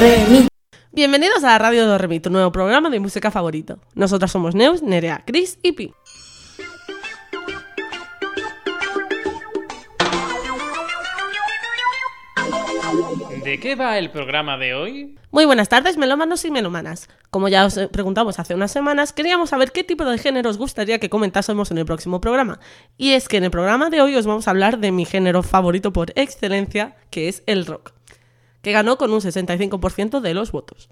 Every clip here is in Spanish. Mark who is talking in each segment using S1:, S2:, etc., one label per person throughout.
S1: re, mi.
S2: Bienvenidos a la Radio do Re Mi, tu nuevo programa de música favorito. Nosotras somos Neus, Nerea, Chris y Pi.
S3: ¿De qué va el programa de hoy?
S2: Muy buenas tardes, melómanos y melómanas. Como ya os preguntamos hace unas semanas, queríamos saber qué tipo de género os gustaría que comentásemos en el próximo programa. Y es que en el programa de hoy os vamos a hablar de mi género favorito por excelencia, que es el rock, que ganó con un 65% de los votos.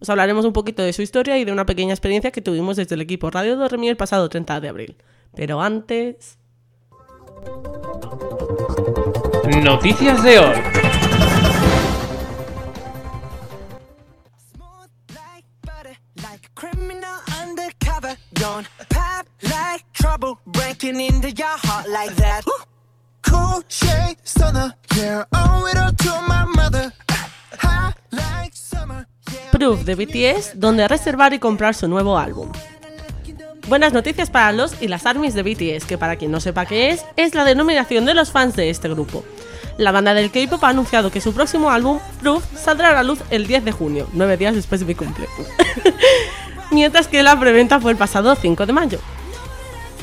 S2: Os hablaremos un poquito de su historia y de una pequeña experiencia que tuvimos desde el equipo Radio Dormir el pasado 30 de abril. Pero antes...
S3: Noticias de hoy.
S2: Proof de BTS, donde reservar y comprar su nuevo álbum. Buenas noticias para los y las ARMYs de BTS, que para quien no sepa qué es, es la denominación de los fans de este grupo. La banda del K-pop ha anunciado que su próximo álbum, Proof, saldrá a la luz el 10 de junio, nueve días después de mi cumpleaños. Mientras que la preventa fue el pasado 5 de mayo.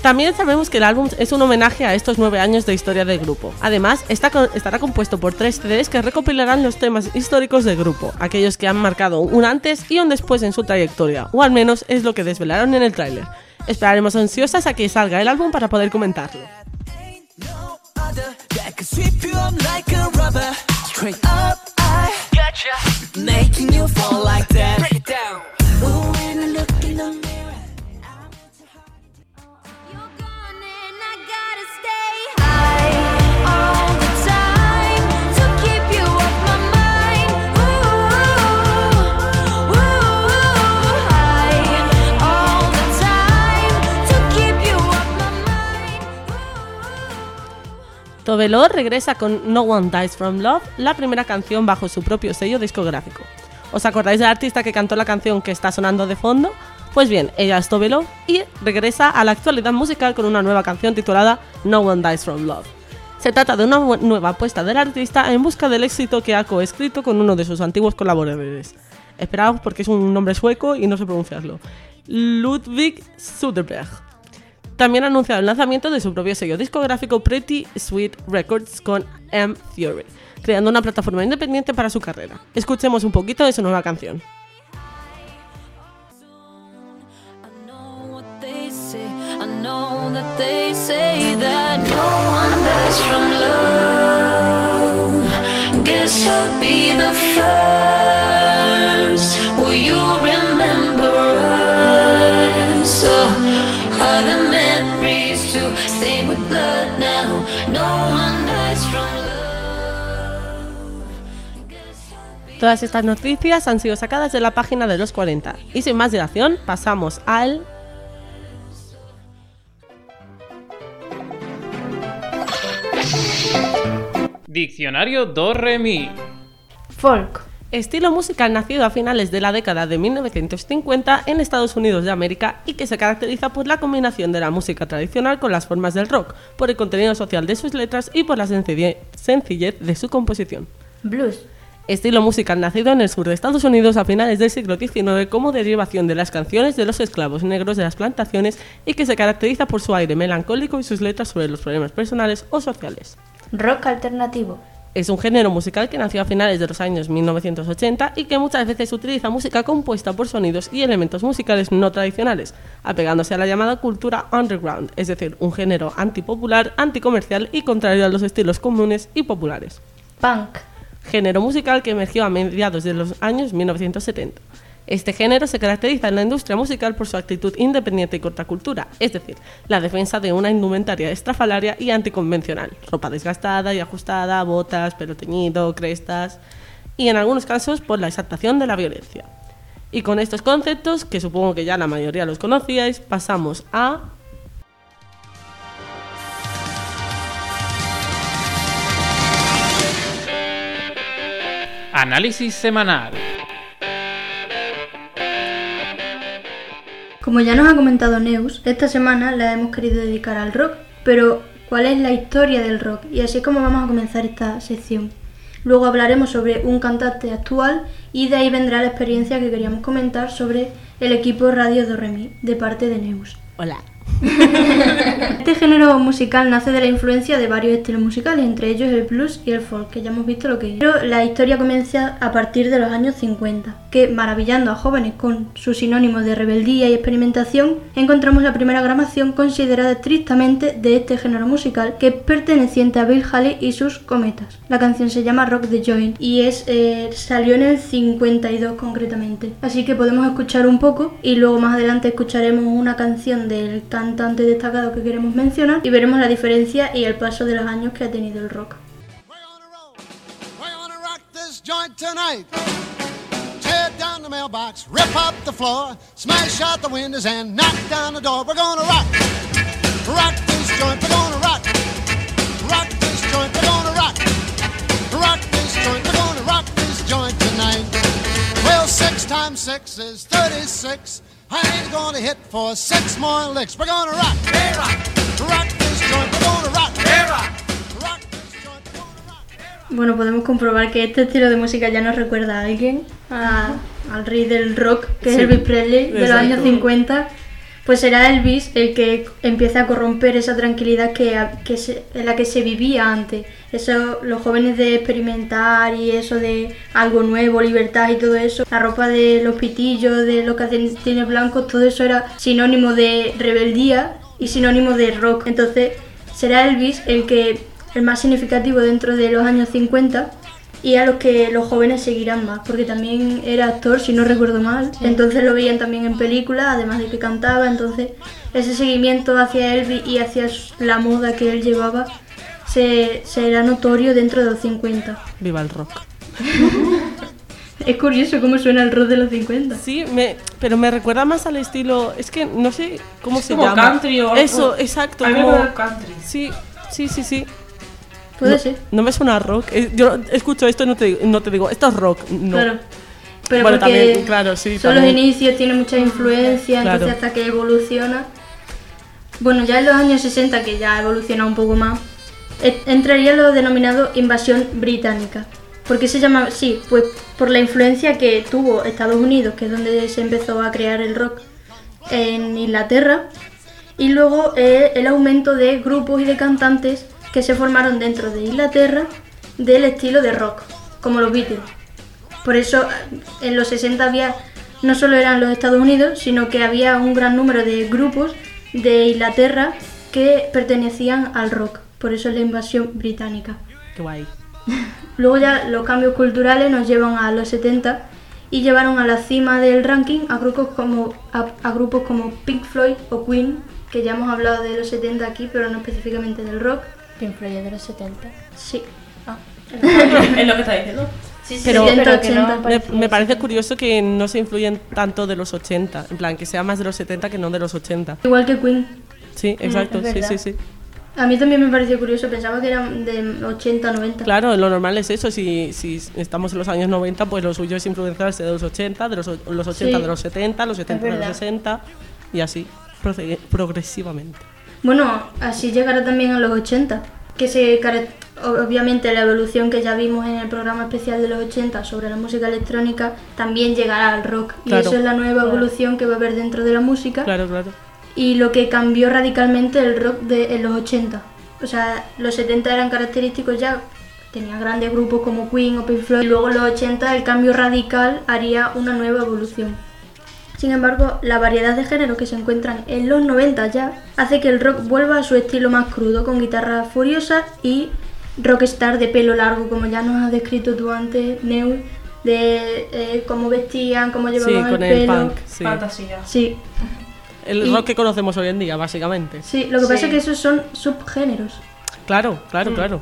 S2: También sabemos que el álbum es un homenaje a estos nueve años de historia del grupo. Además, estará compuesto por tres CDs que recopilarán los temas históricos del grupo, aquellos que han marcado un antes y un después en su trayectoria, o al menos es lo que desvelaron en el tráiler. Esperaremos ansiosas a que salga el álbum para poder comentarlo. Tovelor regresa con No One Dies From Love, la primera canción bajo su propio sello discográfico. ¿Os acordáis del artista que cantó la canción que está sonando de fondo? Pues bien, ella es Tovelor y regresa a la actualidad musical con una nueva canción titulada No One Dies From Love. Se trata de una nueva apuesta del artista en busca del éxito que ha coescrito con uno de sus antiguos colaboradores. Esperaos porque es un nombre sueco y no sé pronunciarlo. Ludwig Söderberg. También ha anunciado el lanzamiento de su propio sello discográfico Pretty Sweet Records con M Theory, creando una plataforma independiente para su carrera. Escuchemos un poquito de su nueva canción. Todas estas noticias han sido sacadas de la página de los 40. Y sin más dilación, pasamos al...
S3: Diccionario do re mi.
S1: Folk.
S2: Estilo musical nacido a finales de la década de 1950 en Estados Unidos de América y que se caracteriza por la combinación de la música tradicional con las formas del rock, por el contenido social de sus letras y por la sencille- sencillez de su composición.
S1: Blues.
S2: Estilo musical nacido en el sur de Estados Unidos a finales del siglo XIX como derivación de las canciones de los esclavos negros de las plantaciones y que se caracteriza por su aire melancólico y sus letras sobre los problemas personales o sociales.
S1: Rock alternativo.
S2: Es un género musical que nació a finales de los años 1980 y que muchas veces utiliza música compuesta por sonidos y elementos musicales no tradicionales, apegándose a la llamada cultura underground, es decir, un género antipopular, anticomercial y contrario a los estilos comunes y populares
S1: Punk.
S2: género musical que emergió a mediados de los años 1970. Este género se caracteriza en la industria musical por su actitud independiente y contracultura, es decir, la defensa de una indumentaria estrafalaria y anticonvencional, ropa desgastada y ajustada, botas, pelo teñido, crestas, y en algunos casos por la exaltación de la violencia. Y con estos conceptos, que supongo que ya la mayoría los conocíais, pasamos a
S3: Análisis semanal.
S4: Como ya nos ha comentado Neus, esta semana la hemos querido dedicar al rock, pero ¿cuál es la historia del rock? Y así es como vamos a comenzar esta sección. Luego hablaremos sobre un cantante actual Y de ahí vendrá la experiencia que queríamos comentar sobre el equipo Radio Do Re Mi, de parte de Neus.
S2: Hola.
S4: Este género musical nace de la influencia de varios estilos musicales, entre ellos el blues y el folk, que ya hemos visto lo que es. Pero la historia comienza a partir de los años 50, que maravillando a jóvenes con sus sinónimos de rebeldía y experimentación, encontramos la primera grabación considerada estrictamente de este género musical, que es perteneciente a Bill Haley y sus cometas. La canción se llama Rock the Joint y es eh, salió en el 52 concretamente. Así que podemos escuchar un poco y luego más adelante escucharemos una canción del cantante destacado que queremos mencionar y veremos la diferencia y el paso de los años que ha tenido el rock.
S5: Well, six times six is 36. I ain't gonna hit for six more licks. We're gonna rock. rock. Rock this joint. We're gonna rock. Rock this joint. We're gonna rock.
S4: Bueno, podemos comprobar que este estilo de música ya nos recuerda a alguien, a- al rey del rock, que es Elvis Presley, de los años 50. Pues será Elvis el que empieza a corromper esa tranquilidad que, que se- en la que se vivía antes. Eso, los jóvenes de experimentar y eso de algo nuevo, libertad y todo eso. La ropa de los pitillos, de los calcetines blancos, todo eso era sinónimo de rebeldía y sinónimo de rock. Entonces será Elvis el que el más significativo dentro de los años 50 y a los que los jóvenes seguirán más, porque también era actor, si no recuerdo mal, entonces lo veían también en películas, además de que cantaba, entonces ese seguimiento hacia Elvis y hacia la moda que él llevaba se, será notorio dentro de los 50.
S2: Viva el rock.
S4: Es curioso cómo suena el rock de los 50.
S2: Sí, me, pero me recuerda más al estilo. Es que no sé cómo
S6: Es
S2: se
S6: como
S2: llama.
S6: country o algo.
S2: Eso, exacto.
S6: A mí me
S2: como-
S6: country.
S2: Sí, sí, sí, sí.
S4: Puede
S2: no,
S4: ser,
S2: No me suena rock. Eh, Yo escucho esto y no te, no te digo, esto es rock. No.
S4: claro. Pero
S2: Bueno,
S4: porque
S2: también, claro, sí,
S4: son
S2: también.
S4: los inicios, tiene mucha influencia,
S2: Claro.
S4: entonces hasta que evoluciona. Bueno, ya en los años 60, que ya evoluciona un poco más, e- entraría lo denominado invasión británica. ¿Por qué se llama así? Pues por la influencia que tuvo Estados Unidos, que es donde se empezó a crear el rock en Inglaterra, y luego eh, el aumento de grupos y de cantantes que se formaron dentro de Inglaterra del estilo de rock, como los Beatles. Por eso en los 60 había, no solo eran los Estados Unidos, sino que había un gran número de grupos de Inglaterra que pertenecían al rock. Por eso es la invasión británica.
S2: Qué guay.
S4: Luego ya los cambios culturales nos llevan a los 70 y llevaron a la cima del ranking a grupos como, a, a grupos como Pink Floyd o Queen, que ya hemos hablado de los 70 aquí, pero no específicamente del rock.
S1: Pink Floyd es de los 70.
S4: Sí.
S6: es lo que está diciendo.
S1: Sí, sí,
S2: Pero-
S1: sí, pero
S4: 70,
S1: que no
S4: 80.
S2: Me, me parece curioso que no se influyen tanto de los 80. En plan, que sea más de los 70 que no de los 80.
S4: Igual que Queen.
S2: Sí, exacto.
S1: es
S2: sí, sí, sí.
S4: A mí también me pareció curioso, pensaba que eran de 80, 90.
S2: Claro, lo normal es eso. Si, si estamos en los años 90, pues lo suyo es influenciarse de los 80, de los, o- los 80
S4: Sí.
S2: de los 70, los 70 de los
S1: verdad.
S2: 60 y así progresivamente.
S4: Bueno, así llegará también a los 80, que se obviamente la evolución que ya vimos en el programa especial de los 80 sobre la música electrónica también llegará al rock y eso es la nueva evolución que va a haber dentro de la música
S2: Claro, claro.
S4: y lo que cambió radicalmente el rock de en los 80. O sea, los 70 eran característicos ya tenía grandes grupos como Queen o Pink Floyd y luego en los 80 el cambio radical haría una nueva evolución. Sin embargo, la variedad de géneros que se encuentran en los 90 ya hace que el rock vuelva a su estilo más crudo, con guitarras furiosas y rockstar de pelo largo, como ya nos has descrito tú antes, Neus, de eh, cómo vestían, cómo
S2: Sí,
S4: llevaban
S2: con
S4: el
S2: el
S4: pelo.
S2: punk. Sí.
S6: Fantasía.
S4: Sí,
S2: El
S4: Y-
S2: rock que conocemos hoy en día, básicamente.
S4: sí, lo que pasa
S6: Sí.
S4: es que esos son subgéneros,
S2: Claro, claro, claro.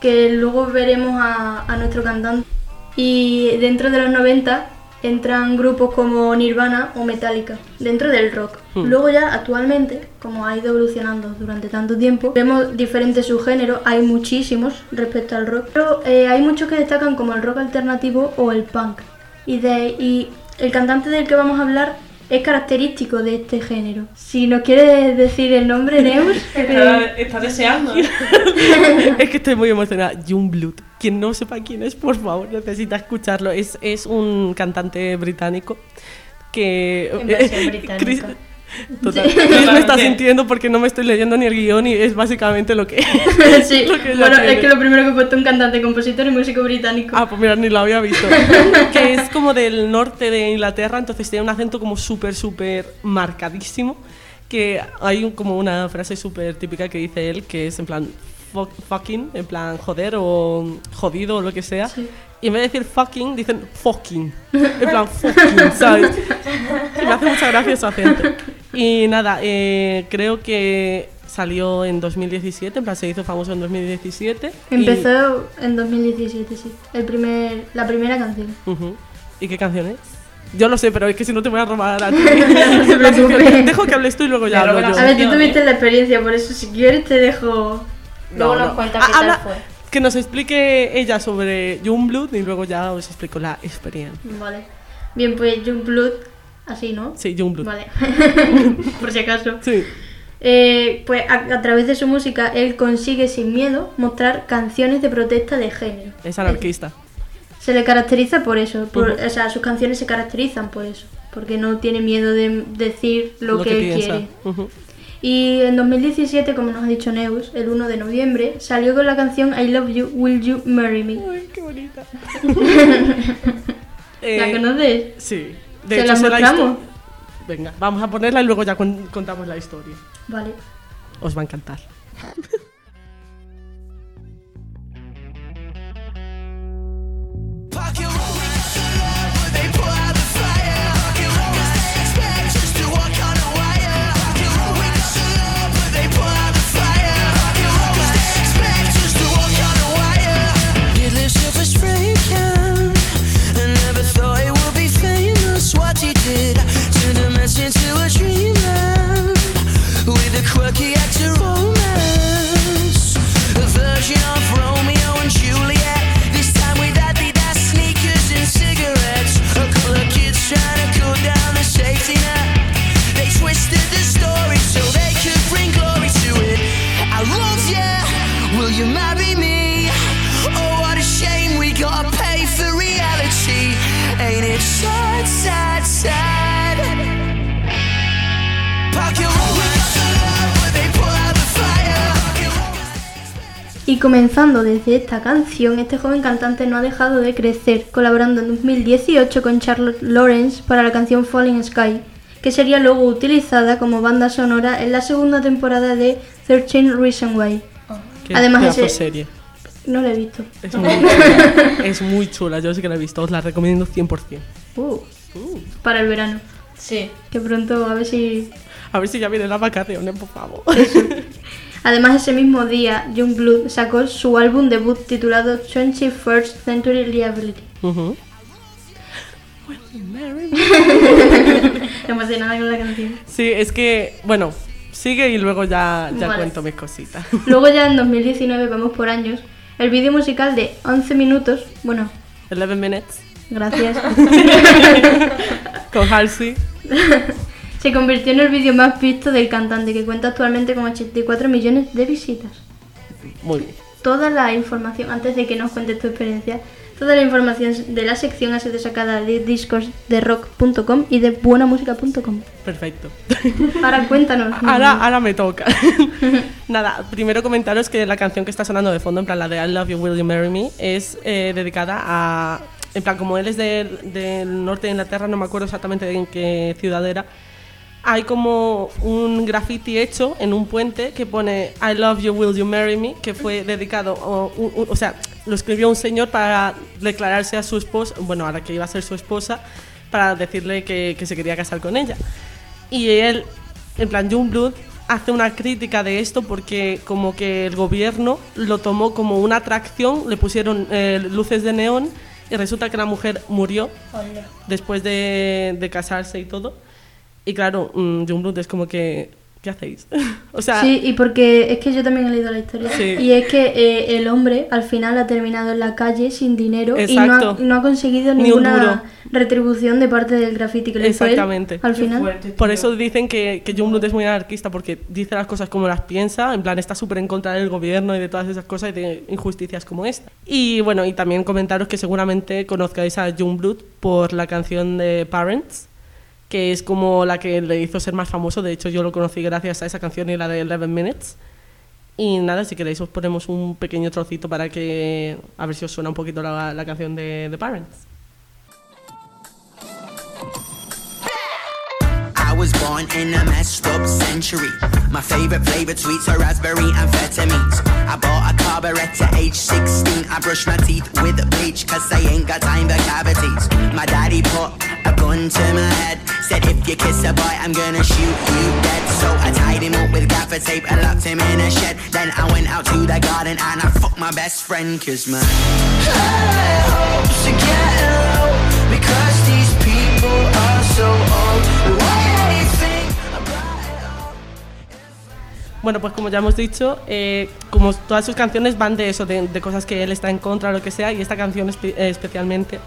S4: que luego veremos a, a nuestro cantante. Y dentro de los 90 entran grupos como Nirvana o Metallica, dentro del rock.
S2: Hmm.
S4: Luego ya actualmente, como ha ido evolucionando durante tanto tiempo, vemos diferentes subgéneros, hay muchísimos respecto al rock, pero eh, hay muchos que destacan como el rock alternativo o el punk. Y, de, y el cantante del que vamos a hablar es característico de este género. Si nos quieres decir el nombre, Neus,
S6: Está, está deseando. ¿eh?
S2: es que estoy muy emocionada. Youngblood. Quien no sepa quién es, por favor, necesita escucharlo. Es, es un cantante británico que...
S1: En versión británica.
S2: Chris, total, me está sintiendo porque no me estoy leyendo ni el guion y es básicamente lo que...
S4: sí,
S2: lo que
S4: bueno, es
S2: tiene.
S4: que lo primero que he puesto un cantante, compositor y músico británico.
S2: Ah, pues mira, ni lo había visto. que es como del norte de Inglaterra, entonces tiene un acento como súper, súper marcadísimo. Que hay un- como una frase súper típica que dice él, que es en plan "Fuck- fucking, en plan joder o jodido o lo que sea. Y en vez de decir fucking, dicen fucking. En plan fucking, ¿sabes? Y me hace mucha gracia su acento. Y nada, eh, creo que salió en 2017, en plan se hizo famoso en 2017. y-
S4: Empezó en 2017, sí. El primer, la primera canción.
S2: Ujú. ¿Y qué canción es? Yo lo sé, pero es que si no te voy a robar a ti.
S4: No preocupe.
S2: Dejo que hables tú y luego ya hablo yo.
S4: A ver, tú tuviste la experiencia, por eso si quieres te dejo...
S1: Luego
S2: No,
S1: nos
S2: no.
S1: cuenta
S2: Ah,
S1: qué tal fue.
S2: Que nos explique ella sobre Youngblood y luego ya os explico la experiencia.
S4: Vale. Bien, pues Youngblood, así, ¿no?
S2: Sí, Youngblood.
S4: Vale. por si acaso.
S2: Sí.
S4: Eh, pues a, a través de su música él consigue sin miedo mostrar canciones de protesta de género.
S2: Es anarquista.
S4: Se le caracteriza por eso, por- o sea, sus canciones se caracterizan por eso, porque no tiene miedo de decir lo, que, él
S2: piensa.
S4: quiere. Y en 2017, como nos ha dicho Neus, el 1 de noviembre, salió con la canción I Love You, Will You Marry Me?
S2: Ay, qué bonita.
S4: ¿La
S2: Eh,
S4: conoces?
S2: Sí.
S4: ¿Se
S2: hecho,
S4: la mostramos?
S2: Venga, vamos a ponerla y luego ya con- contamos la historia.
S4: Vale.
S2: Os va a encantar.
S7: Pocket they the
S4: comenzando desde esta canción, este joven cantante no ha dejado de crecer, colaborando en 2018 con Charlotte Lawrence para la canción Falling Sky, que sería luego utilizada como banda sonora en la segunda temporada de 13 Reasons Why.
S2: Qué
S4: Además, ese-
S2: serie.
S4: No la he visto.
S2: Es muy, chula. es muy chula, yo sí que la he visto, os la recomiendo 100%.
S4: Uh, para el verano.
S1: Sí.
S4: Que pronto, a ver si...
S2: A ver si ya viene la vacaciones, por favor.
S4: Además, ese mismo día, Youngblood sacó su álbum debut titulado 21st Century Liability.
S2: Ujú.
S4: Emocionada con la canción.
S2: Sí, es que, bueno, sigue y luego ya, ya
S4: Vale.
S2: cuento mis cositas.
S4: Luego ya en 2019, vamos por años, el vídeo musical de 11 minutos, bueno,
S2: 11 minutes
S4: gracias,
S2: con Halsey.
S4: Se convirtió en el vídeo más visto del cantante que cuenta actualmente con 84 millones de visitas.
S2: Muy bien.
S4: Toda la información, antes de que nos cuentes tu experiencia, toda la información de la sección ha sido sacada de discosderock.com y de buenamusica.com.
S2: Perfecto.
S4: Ahora cuéntanos.
S2: Ahora, ahora me toca. Nada, primero comentaros que la canción que está sonando de fondo, en plan la de I Love You, Will You Marry Me, es eh, dedicada a. En plan, como él es del, del norte de Inglaterra, no me acuerdo exactamente en qué ciudad era. Hay como un graffiti hecho en un puente que pone I love you, will you marry me, que fue dedicado, o, o sea, lo escribió un señor para declararse a su esposa, bueno, ahora que iba a ser su esposa, para decirle que, que se quería casar con ella. Y él, en plan, Youngblood hace una crítica de esto porque como que el gobierno lo tomó como una atracción, le pusieron eh, luces de neón y resulta que la mujer murió después de, de casarse y todo. Y claro, mm, Youngblood es como que ¿qué hacéis? o sea,
S4: Sí, y porque es que yo también he leído la historia.
S2: Sí.
S4: Y es que eh, el hombre al final ha terminado en la calle sin dinero y no
S2: Exacto.
S4: ha, no ha conseguido
S2: Ni
S4: ninguna retribución de parte del graffiti que le hizo él
S2: Exactamente.
S4: al final.
S2: Por eso dicen que, que Youngblood es muy anarquista, porque dice las cosas como las piensa, en plan está súper en contra del gobierno y de todas esas cosas y de injusticias como esta. Y bueno, y también comentaros que seguramente conozcáis a Youngblood por la canción de Parents, que es como la que le hizo ser más famoso. De hecho, yo lo conocí gracias a esa canción y la de 11 Minutes. Y nada, si queréis os ponemos un pequeño trocito para que a ver si os suena un poquito la, la canción de, de Parents.
S8: I was born in a messed up century. My favorite flavored sweets are raspberry and amphetamines. I bought a carburetor age 16. I brushed my teeth with bleach cause I ain't got time for cavities. My daddy put head. Said if you kiss a boy, I'm gonna shoot you dead. So I tied him up with gaffer tape and locked him in a shed. Then I went out to the garden and I fucked my best friend cause my?
S2: Bueno, pues como ya hemos dicho, eh, como todas sus canciones van de eso, de, cosas que él está en contra lo que sea, y esta canción eh, especialmente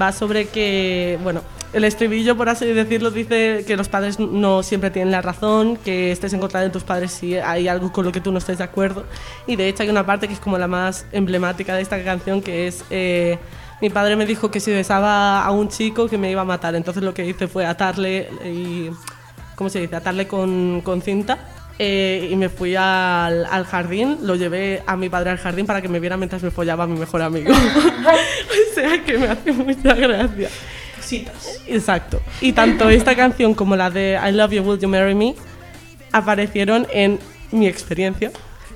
S2: va sobre que, bueno, el estribillo, por así decirlo, dice que los padres no siempre tienen la razón, que estés en contra de tus padres si hay algo con lo que tú no estés de acuerdo. Y de hecho hay una parte que es como la más emblemática de esta canción, que es... eh, mi padre me dijo que si besaba a un chico que me iba a matar, entonces lo que hice fue atarle y ¿cómo se dice? Atarle con, con cinta. Eh, y me fui al, al jardín, lo llevé a mi padre al jardín para que me viera mientras me follaba a mi mejor amigo. o sea que me hace mucha gracia.
S6: Cositas.
S2: Exacto. Y tanto esta canción como la de I Love You, Will You Marry Me aparecieron en mi experiencia,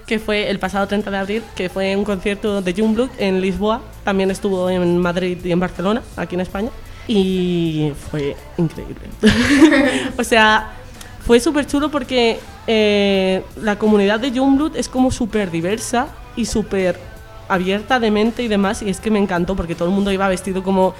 S2: que fue el pasado 30 de abril, que fue un concierto de Youngblood en Lisboa. También estuvo en Madrid y en Barcelona, aquí en España. Y fue increíble. o sea, fue súper chulo porque eh, la comunidad de Youngblood es como súper diversa y súper abierta de mente y demás. Y es que me encantó porque todo el mundo iba vestido como,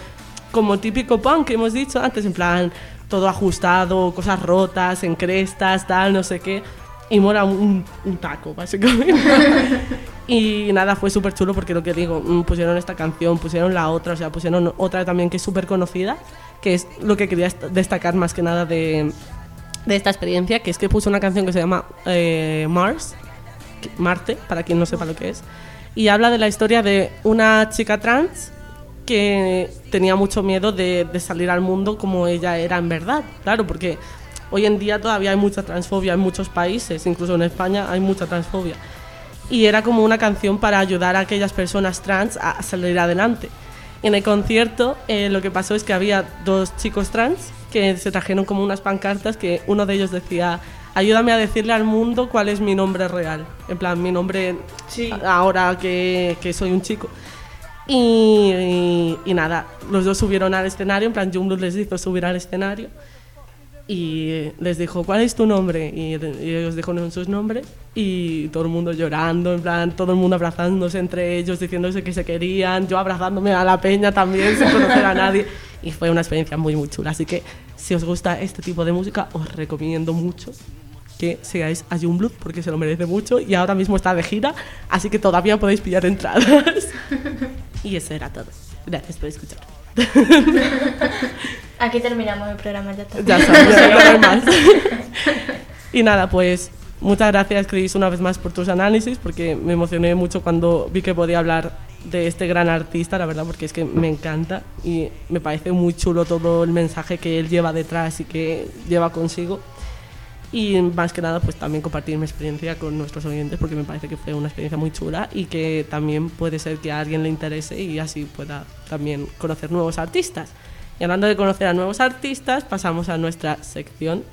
S2: como típico punk que hemos dicho antes, en plan todo ajustado, cosas rotas, en crestas, tal, no sé qué. Y mola un, un taco, básicamente. y nada, fue súper chulo porque lo que digo, mm, pusieron esta canción, pusieron la otra, o sea, pusieron otra también que es súper conocida, que es lo que quería est- destacar más que nada de, de esta experiencia, que es que puso una canción que se llama eh, Mars, Marte, para quien no sepa lo que es, y habla de la historia de una chica trans que tenía mucho miedo de, de salir al mundo como ella era en verdad, claro, porque hoy en día todavía hay mucha transfobia en muchos países, incluso en España hay mucha transfobia. Y era como una canción para ayudar a aquellas personas trans a salir adelante. En el concierto eh, lo que pasó es que había dos chicos trans que se trajeron como unas pancartas que uno de ellos decía, ayúdame a decirle al mundo cuál es mi nombre real. En plan, mi nombre
S6: Sí.
S2: ahora que, que soy un chico. Y, y- y nada, los dos subieron al escenario, en plan, Youngblood les hizo subir al escenario y les dijo, ¿cuál es tu nombre? Y, y ellos dijeron sus nombres y todo el mundo llorando, en plan, todo el mundo abrazándose entre ellos, diciéndose que se querían, yo abrazándome a la peña también sin conocer a nadie. Y fue una experiencia muy, muy chula. Así que si os gusta este tipo de música, os recomiendo mucho que sigáis a Youngblood porque se lo merece mucho y ahora mismo está de gira, así que todavía podéis pillar entradas. y eso era todo. Gracias por escuchar.
S1: Aquí terminamos el programa, ya está.
S2: Ya sabes, ya no más. y nada, pues muchas gracias, Chris, una vez más por tus análisis, porque me emocioné mucho cuando vi que podía hablar de este gran artista, la verdad, porque es que me encanta y me parece muy chulo todo el mensaje que él lleva detrás y que lleva consigo. Y más que nada, pues también compartir mi experiencia con nuestros oyentes, porque me parece que fue una experiencia muy chula y que también puede ser que a alguien le interese y así pueda también conocer nuevos artistas. Y hablando de conocer a nuevos artistas, pasamos a nuestra sección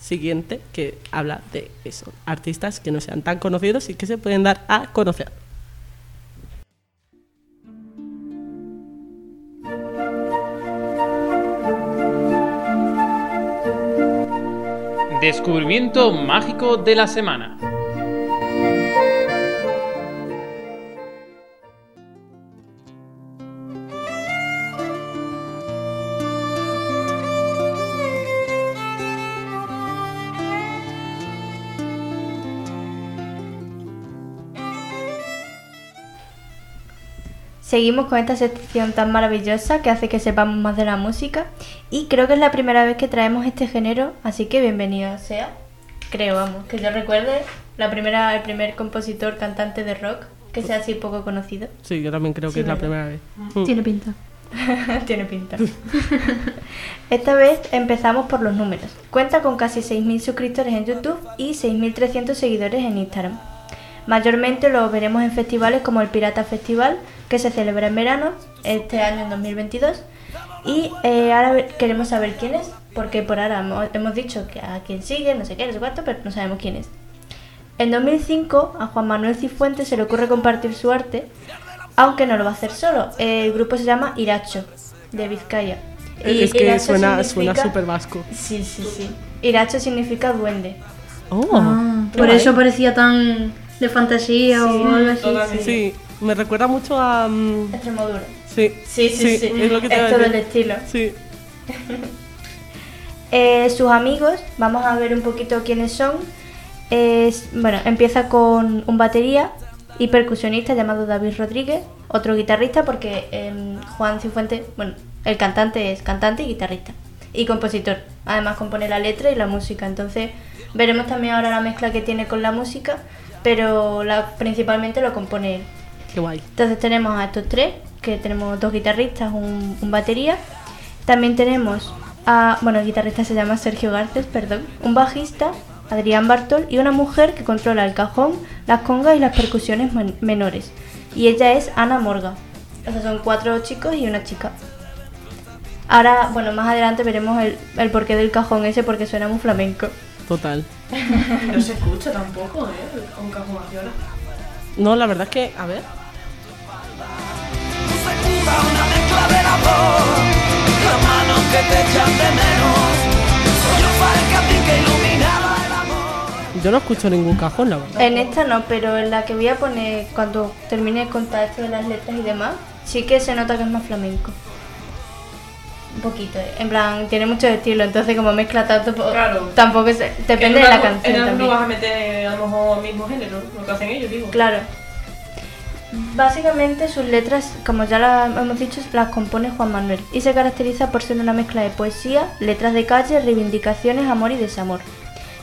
S2: siguiente, que habla de eso, artistas que no sean tan conocidos y que se pueden dar a conocer.
S3: Descubrimiento mágico de la semana.
S1: Seguimos con esta sección tan maravillosa que hace que sepamos más de la música y creo que es la primera vez que traemos este género, así que bienvenido sea. Creo, vamos, que yo recuerde la primera, el primer compositor cantante de rock que sea así poco conocido.
S2: Sí, yo también creo que es la
S1: ¿verdad?
S2: primera vez. Mm.
S1: Tiene pinta. Tiene pinta. Esta vez empezamos por los números. Cuenta con casi 6.000 suscriptores en YouTube y 6.300 seguidores en Instagram. Mayormente lo veremos en festivales como el Pirata Festival, que se celebra en verano, este año en 2022. Y eh, ahora queremos saber quién es, porque por ahora hemos, dicho que a quién sigue, no sé qué, no sé cuánto, pero no sabemos quién es. En 2005 a Juan Manuel Cifuentes se le ocurre compartir su arte, aunque no lo va a hacer solo. El grupo se llama Iracho, de Vizcaya. Y
S2: es que
S1: Iracho
S2: suena súper vasco.
S1: Sí, sí, sí. Iracho significa duende.
S2: Oh,
S1: Ah, por eso parecía tan de fantasía o algo así.
S2: Sí, me recuerda mucho a. mm,
S1: Extremadura.
S2: sí,
S1: Sí, sí, sí.
S2: Es lo que te
S1: todo el estilo.
S2: Sí.
S1: Eh, sus amigos, vamos a ver un poquito quiénes son. Es, bueno, empieza con un batería y percusionista llamado David Rodríguez, otro guitarrista porque em, Juan Cifuentes, bueno, el cantante es cantante y guitarrista y compositor. Además compone la letra y la música. Entonces veremos también ahora la mezcla que tiene con la música, pero la, principalmente lo compone él.
S2: Qué guay.
S1: Entonces tenemos a estos tres, que tenemos dos guitarristas, un, un batería. También tenemos a, bueno, el guitarrista se llama Sergio Garces, perdón, un bajista, Adrián Bartol, y una mujer que controla el cajón, las congas y las percusiones men- menores. Y ella es Ana Morga. O sea, son cuatro chicos y una chica. Ahora, bueno, más adelante veremos el, el porqué del cajón ese porque suena muy flamenco.
S2: Total.
S6: No se escucha tampoco, ¿eh? Un cajón a viola.
S2: No, la verdad es que, a ver. Yo no escucho ningún cajón, la verdad.
S1: En esta no, pero en la que voy a poner cuando termine de contar esto de las letras y demás, sí que se nota que es más flamenco. Un poquito, eh. en plan, tiene mucho estilo, entonces como mezcla tanto, pues,
S6: Claro.
S1: tampoco se, depende
S6: En
S1: de la canción
S6: En una no
S1: también.
S6: vas a meter a lo mejor al mismo género, lo que hacen ellos, digo.
S1: Claro. Básicamente sus letras, como ya hemos dicho, las compone Juan Manuel y se caracteriza por ser una mezcla de poesía, letras de calle, reivindicaciones, amor y desamor.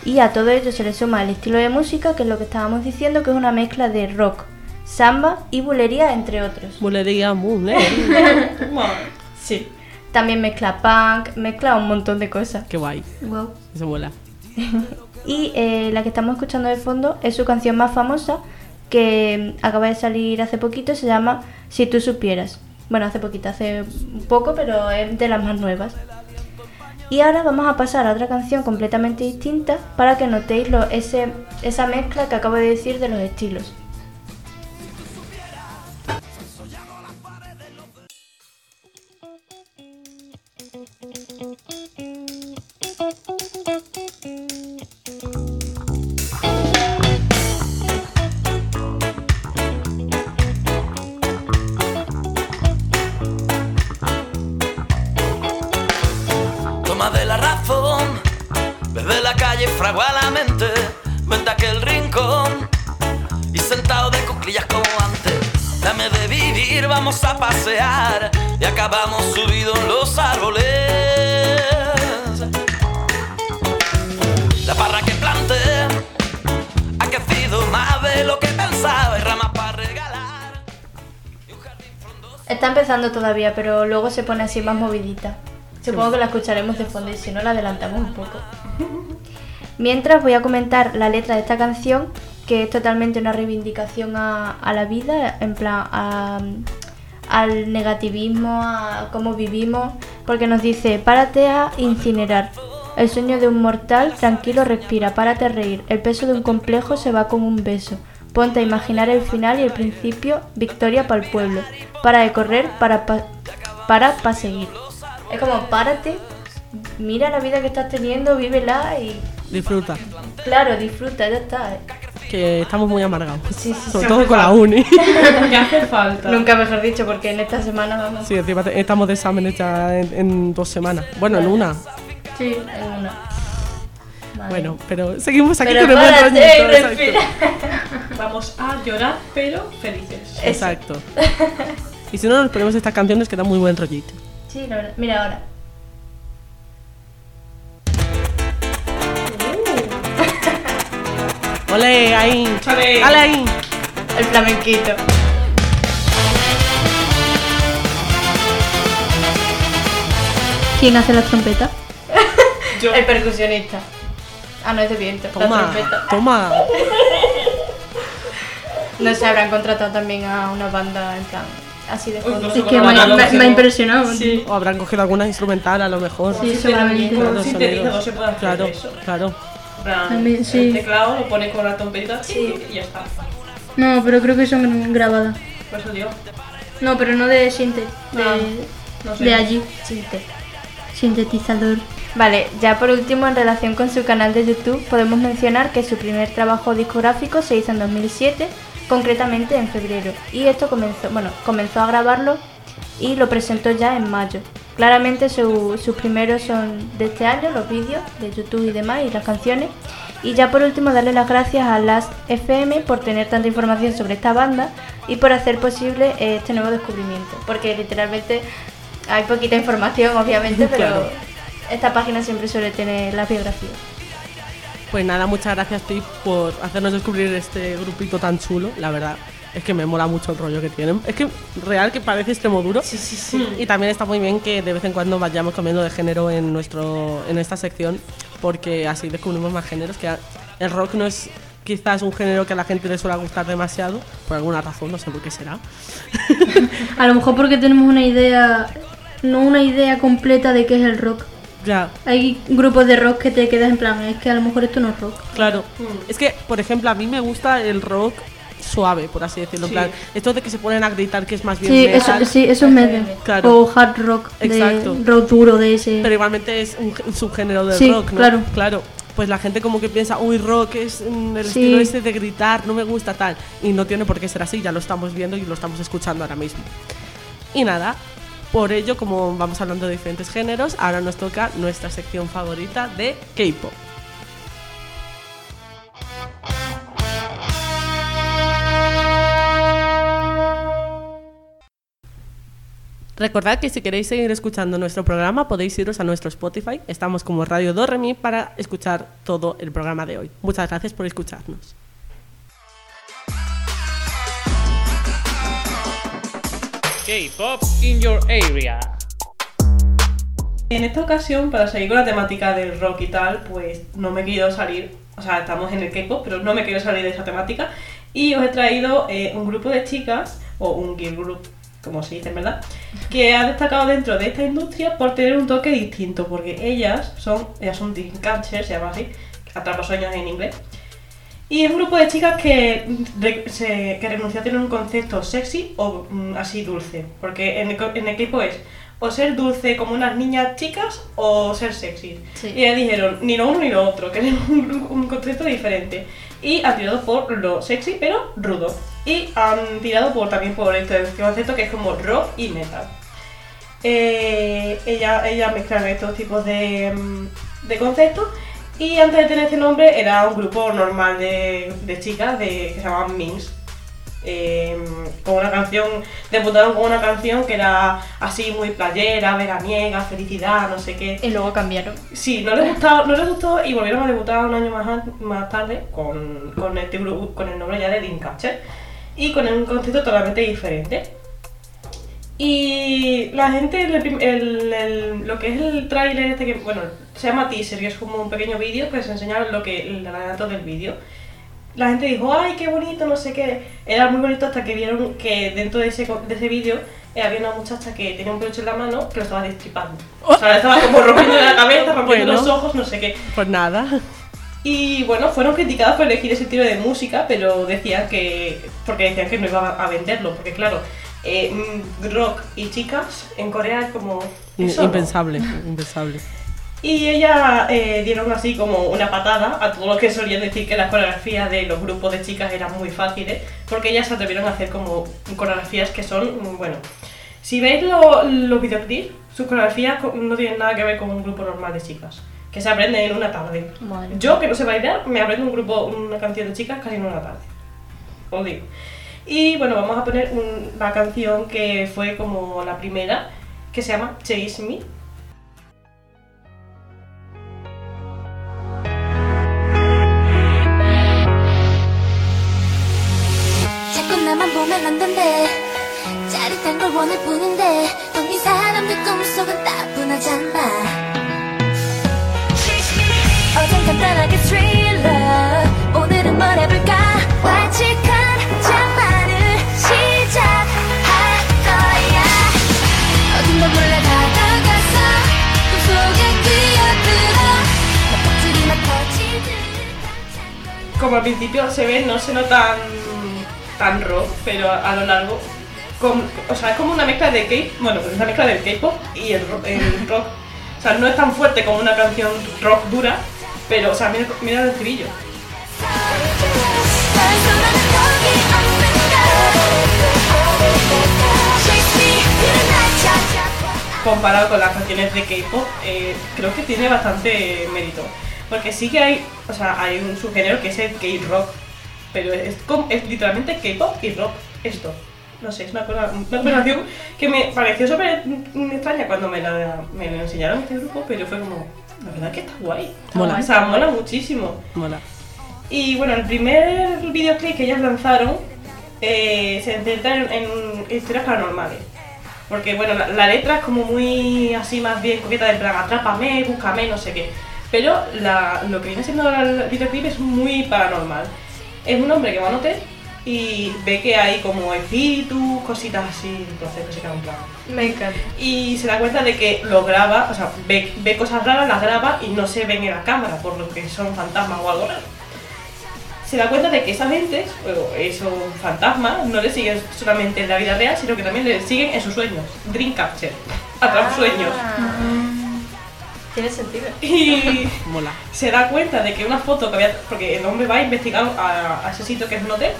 S1: Y a todo ello se le suma el estilo de música, que es lo que estábamos diciendo, que es una mezcla de rock, samba y bulería, entre otros.
S2: Bulería, bulería.
S1: Sí. También mezcla punk, mezcla un montón de cosas.
S2: Qué guay.
S1: Wow.
S2: Se vuela.
S1: Y eh, la que estamos escuchando de fondo es su canción más famosa, que mm, acaba de salir hace poquito, se llama Si tú supieras. Bueno, hace poquito, hace un poco, pero es de las más nuevas. Y ahora vamos a pasar a otra canción completamente distinta para que notéis lo, ese, esa mezcla que acabo de decir de los estilos.
S7: Calle fragua la mente, vente a aquel rincón y sentado de cuclillas como antes. Dame de vivir, vamos a pasear y acabamos subidos en los árboles. La parra que planté ha crecido más de lo que pensaba y ramas para regalar.
S1: Está empezando todavía, pero luego se pone así más movidita. Supongo que la escucharemos de fondo y si no la adelantamos un poco. Mientras voy a comentar la letra de esta canción, que es totalmente una reivindicación a, la vida, en plan a- al negativismo, a cómo vivimos, porque nos dice, párate a incinerar. El sueño de un mortal, tranquilo, respira, párate a reír. El peso de un complejo se va con un beso. Ponte a imaginar el final y el principio, victoria para el pueblo. Para de correr, para pa, para pa seguir. Es como, párate, mira la vida que estás teniendo, vívela y,
S2: Disfruta.
S1: claro, disfruta, ya está. eh.
S2: Que estamos muy amargados.
S1: Sí, sí,
S2: Sobre todo con la uni.
S6: ¿Qué hace falta?
S1: Nunca mejor dicho, porque en esta semana vamos.
S2: Sí, encima te- estamos de exámenes ya en, en dos semanas. Bueno, en una.
S1: Sí, en una.
S2: Bueno, pero seguimos aquí
S1: Pero
S2: con el buen
S1: párate y
S2: rollito, exacto.
S1: respira.
S6: Vamos a llorar, pero felices.
S2: Exacto. Y si no, nos ponemos estas canciones que dan muy buen rollito.
S1: Sí, la verdad. Mira ahora.
S2: ¡Ole, ahí!
S6: ¡Ole!
S2: ¡Ale ahí!
S1: El flamenquito.
S4: ¿Quién hace la trompeta?
S6: Yo.
S1: El percusionista. Ah, no, es de viento. La
S2: Toma,
S1: trompeta.
S2: toma.
S1: No se habrán contratado también a una banda en plan así de
S6: Uy,
S1: fondo.
S6: no
S4: Es que me,
S6: la
S4: me- me ha impresionado.
S6: Sí.
S2: O habrán cogido alguna instrumental a lo mejor.
S4: Sí,
S6: Sí,
S4: seguramente.
S6: Hacer
S2: Claro,
S6: eso.
S2: claro.
S6: Plan,
S4: También, sí.
S6: El teclado lo pones con la trompeta y ya está.
S4: No, pero creo que son grabadas.
S6: Por eso digo.
S4: No, pero no de Sinte, de,
S6: Ah, no sé.
S4: de allí.
S1: Chiste.
S4: Sintetizador.
S1: Vale, ya por último, en relación con su canal de YouTube, podemos mencionar que su primer trabajo discográfico se hizo en 2007, concretamente en febrero, y esto comenzó, bueno, comenzó a grabarlo y lo presentó ya en mayo. Claramente su- sus primeros son de este año, los vídeos de YouTube y demás, y las canciones. Y ya por último, darle las gracias a las FM por tener tanta información sobre esta banda y por hacer posible eh, este nuevo descubrimiento, porque literalmente hay poquita información, obviamente, pero
S2: Claro.
S1: esta página siempre suele tener la biografía.
S2: Pues nada, muchas gracias, Pip, por hacernos descubrir este grupito tan chulo. La verdad, es que me mola mucho el rollo que tienen. Es que real que parece extremo duro.
S6: Sí, sí, sí.
S2: Y también está muy bien que de vez en cuando vayamos cambiando de género en, nuestro, en esta sección, porque así descubrimos más géneros. Que el rock no es quizás un género que a la gente le suele gustar demasiado, por alguna razón, no sé por qué será.
S4: A lo mejor porque tenemos una idea, no una idea completa de qué es el rock.
S2: Ya,
S4: Hay grupos de rock que te quedas en plan, es que a lo mejor esto no es rock.
S2: claro. Es que, por ejemplo, a mí me gusta el rock suave, por así decirlo. en
S6: Sí.
S2: plan, esto de que se ponen a gritar que es más bien
S4: Sí, eso, sí, eso es metal.
S2: Claro.
S4: O hard rock, de
S2: Exacto.
S4: rock duro de ese.
S2: Pero igualmente es un, un subgénero del
S4: Sí,
S2: rock, ¿no?
S4: claro.
S2: Claro. Pues la gente como que piensa, uy, rock es mm, el
S4: Sí.
S2: estilo ese de gritar, no me gusta tal. Y no tiene por qué ser así, ya lo estamos viendo y lo estamos escuchando ahora mismo. Y nada, por ello, como vamos hablando de diferentes géneros, ahora nos toca nuestra sección favorita de K-pop. Recordad que si queréis seguir escuchando nuestro programa podéis iros a nuestro Spotify. Estamos como Radio Do Re Mi para escuchar todo el programa de hoy. Muchas gracias por escucharnos.
S3: K-pop in your area.
S6: En esta ocasión, para seguir con la temática del rock y tal, pues no me he querido salir, o sea, estamos en el K-pop, pero no me quiero salir de esa temática. Y os he traído eh, un grupo de chicas, o un girl group, como se dice, ¿verdad? Que ha destacado dentro de esta industria por tener un toque distinto, porque ellas son, ellas son Dreamcatchers, se llama así, atrapasueños en inglés. Y es un grupo de chicas que, se- que renunció a tener un concepto sexy o mm, así dulce. Porque en el, en el equipo es o ser dulce como unas niñas chicas o ser sexy.
S1: Sí.
S6: Y ellas dijeron ni lo uno ni lo otro, queremos un, un concepto diferente. Y han tirado por lo sexy pero rudo. Y han tirado por, también por este concepto que es como rock y metal. Eh, ella, ella mezclan estos tipos de, mm, de conceptos y antes de tener este nombre era un grupo normal de, de chicas de, que se llamaban Mins. Eh, con una canción, debutaron con una canción que era así muy playera, veraniega, felicidad, no sé qué.
S1: Y luego cambiaron.
S6: Sí, no les gustó, no les gustó y volvieron a debutar un año más, más tarde con, con, este grupo, con el nombre ya de Dreamcatcher y con un concepto totalmente diferente. Y la gente, el prim- el- el- lo que es el tráiler este que, bueno, se llama teaser, que es como un pequeño vídeo que se enseña lo que, el adelanto del vídeo. La gente dijo, ay, qué bonito, no sé qué. Era muy bonito hasta que vieron que dentro de ese, de ese vídeo eh, había una muchacha que tenía un peluche en la mano que lo estaba destripando. O sea, le estaba como rompiendo la cabeza, rompiendo
S2: Bueno.
S6: los ojos, no sé qué.
S2: Pues nada.
S6: Y bueno, fueron criticadas por elegir ese estilo de música, pero decían que. porque decían que no iba a venderlo, porque claro, eh, mm, rock y chicas en Corea es como. eso no.
S2: impensable, impensable.
S6: Y ellas eh, dieron así como una patada a todo lo que solían decir que las coreografías de los grupos de chicas eran muy fáciles, porque ellas se atrevieron a hacer como coreografías que son, mm, bueno, si veis lo- los videoclips, sus coreografías co- no tienen nada que ver con un grupo normal de chicas, que se aprenden en una tarde.
S1: Madre.
S6: Yo, que no sé bailar, me aprendo un grupo, una canción de chicas casi en una tarde. Os digo. Y bueno, vamos a poner un- la canción que fue como la primera, que se llama Chase Me.
S9: 자꾸 나만 보면 안 된대 짜릿한 걸 원할 뿐인데 넌 이 사람들 꿈속은 따분하잖아 간단하게 스릴러 오늘은 뭘 해볼까 완칙한 장난을 시작할 거야 어딘가 몰래 다가가서 꿈속에 뛰어들어 내 껍질이 막 터지듯
S6: Como al principio se ve, no se tan, tan rock, pero a lo largo. com- o sea, es como una mezcla de K, bueno, pues es una mezcla del K-pop y el, ro- el rock. O sea, no es tan fuerte como una canción rock dura, pero, o sea, mira, el estribillo. comparado con las canciones de K-pop, eh, creo que tiene bastante mérito. Porque sí que hay, o sea, hay un subgénero que es el K-rock, pero es, como- es literalmente K-pop y rock, esto. No sé, es una cosa, combinación que me pareció súper extraña cuando me la, enseñaron este grupo, pero fue como, la verdad que está guay.
S2: Mola.
S6: O sea, mola muchísimo.
S2: Mola.
S6: Y bueno, el primer videoclip que ellas lanzaron eh, se centra en, en historias paranormales. Porque bueno, la, la letra es como muy así más bien coqueta de en plan atrápame, búscame, no sé qué. Pero la- lo que viene siendo el videoclip es muy paranormal. Es un hombre que va a un hotel y ve que hay como espíritus, cositas así, entonces que se queda un plan.
S4: Me encanta.
S6: Y se da cuenta de que lo graba, o sea, ve, ve cosas raras, las graba y no se ven en la cámara, por lo que son fantasmas o algo raro. Se da cuenta de que esas mentes, o esos fantasmas, no le siguen solamente en la vida real, sino que también le siguen en sus sueños. Dream capture. Atrap sueños.
S1: Tiene sentido.
S6: Y
S2: Mola.
S6: se da cuenta de que una foto que había. Porque el hombre va a investigar a, a ese sitio que es un hotel.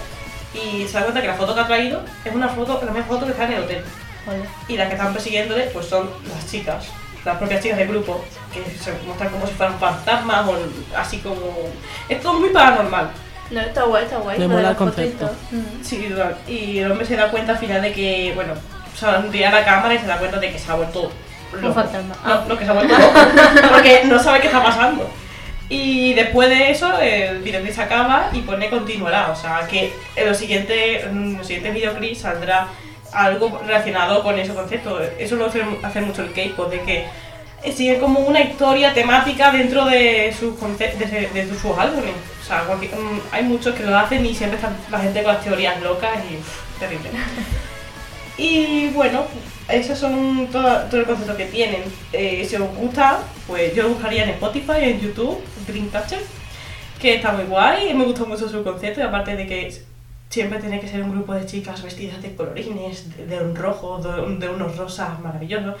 S6: Y se da cuenta que la foto que ha traído es una foto, la misma foto que está en el hotel. Y las que están persiguiéndole pues son las chicas, las propias chicas del grupo, que se muestran como si fueran fantasmas o así como... Es todo muy paranormal.
S1: No, está guay, está guay.
S2: Me mola el concepto.
S1: Mm.
S6: Sí, total. y el hombre se da cuenta al final de que, bueno, sonríe a la cámara y se da cuenta de que se ha vuelto loco.
S1: fantasma.
S6: No,
S1: Ah.
S6: no, que se ha vuelto loco, porque no sabe qué está pasando. Y después de eso, el videoclip se acaba y pone continuará. O sea, que en los siguientes, en los siguientes videoclips saldrá algo relacionado con ese concepto. Eso lo hace, hace mucho el K-pop, de que sigue como una historia temática dentro de sus, de, de sus álbumes. O sea, mm, hay muchos que lo hacen y siempre están la gente con las teorías locas y terrible. Y bueno, esos son todo, todo el concepto que tienen. Eh, si os gusta, pues yo lo buscaría en Spotify, en YouTube, Dreamcatcher, que está muy guay. Me gustó mucho su concepto y aparte de que siempre tiene que ser un grupo de chicas vestidas de colorines, de, de un rojo, de, de unos rosas maravillosos.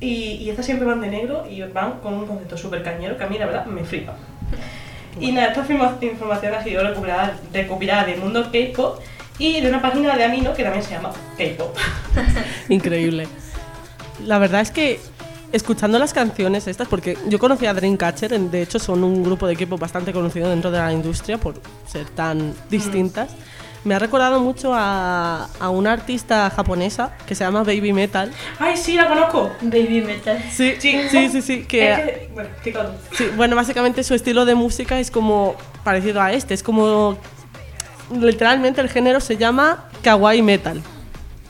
S6: Y, y estas siempre van de negro y van con un concepto súper cañero que a mí la verdad me flipa. Y nada, esta información ha sido recopilada, recopilada del mundo K-pop y de una página de Amino que también se llama K-pop.
S2: Increíble. La verdad es que escuchando las canciones estas, porque yo conocí a Dreamcatcher, de hecho son un grupo de equipo bastante conocido dentro de la industria por ser tan distintas, me ha recordado mucho a, a una artista japonesa que se llama Baby Metal.
S6: ¡Ay, sí, la conozco!
S1: Baby metal.
S2: Sí,
S6: Sí,
S2: sí, sí, sí, que,
S6: Es que, bueno,
S2: sí, bueno, básicamente su estilo de música es como parecido a este, es como literalmente el género se llama kawaii metal.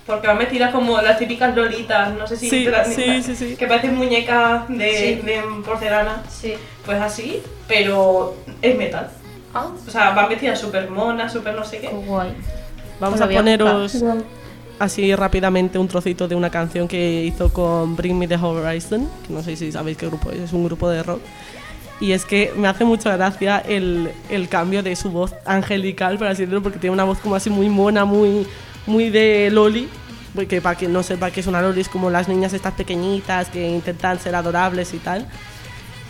S6: Porque van vestidas como las típicas lolitas, no sé si...
S2: Sí,
S6: te la-
S2: sí, sí, sí.
S6: Que parecen muñecas de,
S1: Sí.
S6: de porcelana.
S1: Sí.
S6: Pues así, pero es metal.
S1: Ah,
S6: O sea, van vestidas súper monas, súper no sé qué.
S1: guay.
S2: Vamos
S1: Lo
S2: a poneros así rápidamente un trocito de una canción que hizo con Bring Me the Horizon, que no sé si sabéis qué grupo es, es un grupo de rock. Y es que me hace mucha gracia el, el cambio de su voz angelical, por así decirlo, porque tiene una voz como así muy mona, muy, muy de Loli. Porque para quien no sepa qué es una Loli, es como las niñas estas pequeñitas que intentan ser adorables y tal.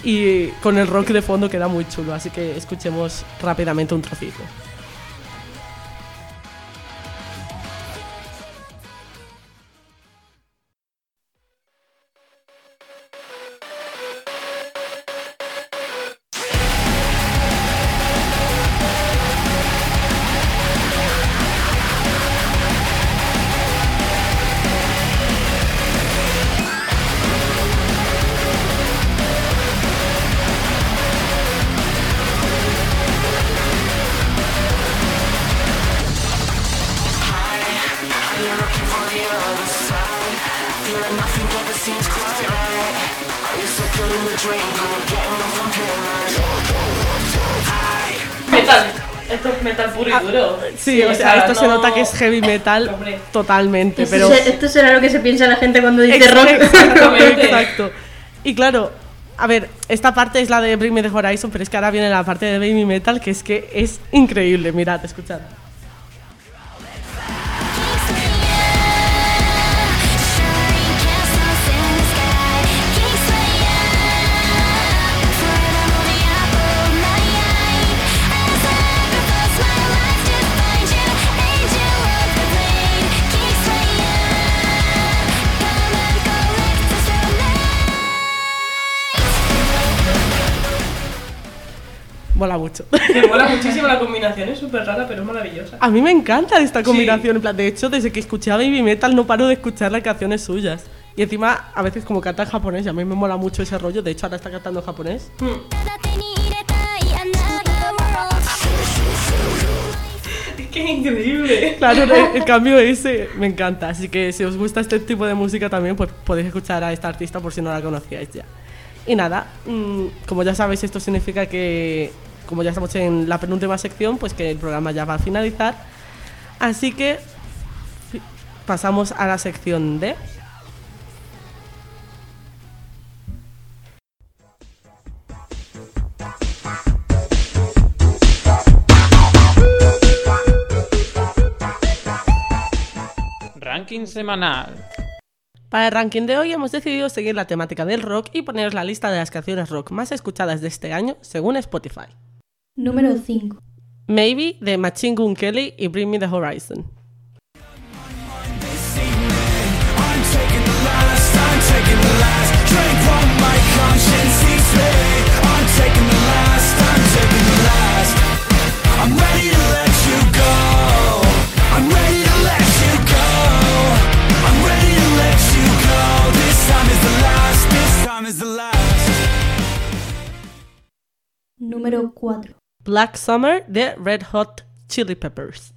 S2: Y con el rock de fondo queda muy chulo, así que escuchemos rápidamente un trocito. Ah, Sí, o sea, esto se nota que es heavy metal
S6: Hombre.
S2: totalmente,
S4: Esto,
S2: pero...
S4: esto será lo que se piensa la gente cuando dice rock.
S2: Exacto,
S6: Exactamente.
S2: exacto. Y claro, a ver, esta parte es la de Bring Me the Horizon, pero es que ahora viene la parte de Baby Metal, que es que es increíble. Mirad, escuchad. Mola mucho.
S6: Me mola muchísimo la combinación, es súper rara, pero es maravillosa.
S2: A mí me encanta esta combinación. en plan, de hecho, desde que escuché a Baby Metal no paro de escuchar las canciones suyas. Y encima, a veces como canta en japonés, y a mí me mola mucho ese rollo. De hecho, ahora está cantando en japonés.
S6: Que es increíble.
S2: Claro, el, el cambio ese me encanta. Así que si os gusta este tipo de música también, pues podéis escuchar a esta artista por si no la conocíais ya. Y nada, mm, como ya sabéis, esto significa que, como ya estamos en la penúltima sección, pues que el programa ya va a finalizar. Así que pasamos a la sección de...
S10: Ranking semanal.
S2: Para el ranking de hoy hemos decidido seguir la temática del rock y poneros la lista de las canciones rock más escuchadas de este año según Spotify.
S4: Número 5.
S2: Maybe de Machine Gun Kelly y Bring Me the Horizon.
S4: Número 4.
S2: Black Summer de Red Hot Chili Peppers.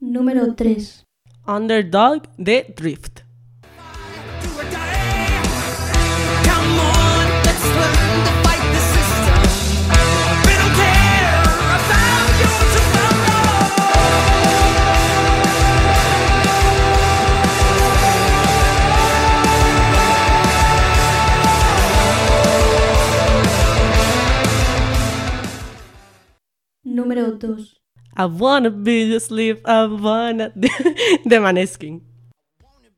S4: Número 3.
S2: Underdog de Drift.
S4: Número 2.
S2: I wanna be your slave, I wanna... de Maneskin.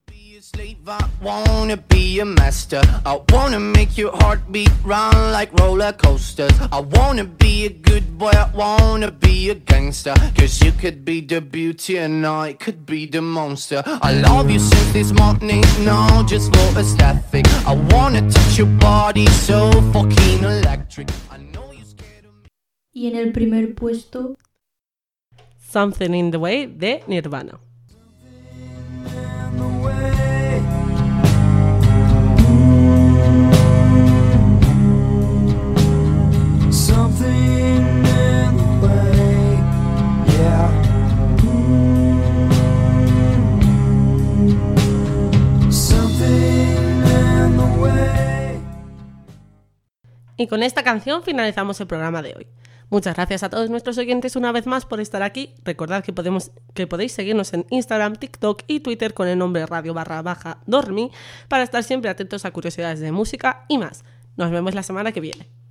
S11: be a slave, I wanna be a master. I wanna make your heartbeat run like roller coasters. I wanna be a good boy, I wanna be a gangster. Cause you could be the beauty and I could be the monster. I love you since this morning, no, just for aesthetic. I wanna touch your body so fucking electric. I know you're scared of me.
S4: Y en el primer puesto,
S2: Something in the Way de Nirvana. Y con esta canción finalizamos el programa de hoy. Muchas gracias a todos nuestros oyentes una vez más por estar aquí. Recordad que, podemos, que podéis seguirnos en Instagram, TikTok y Twitter con el nombre radio barra baja dormi para estar siempre atentos a curiosidades de música y más. Nos vemos la semana que viene.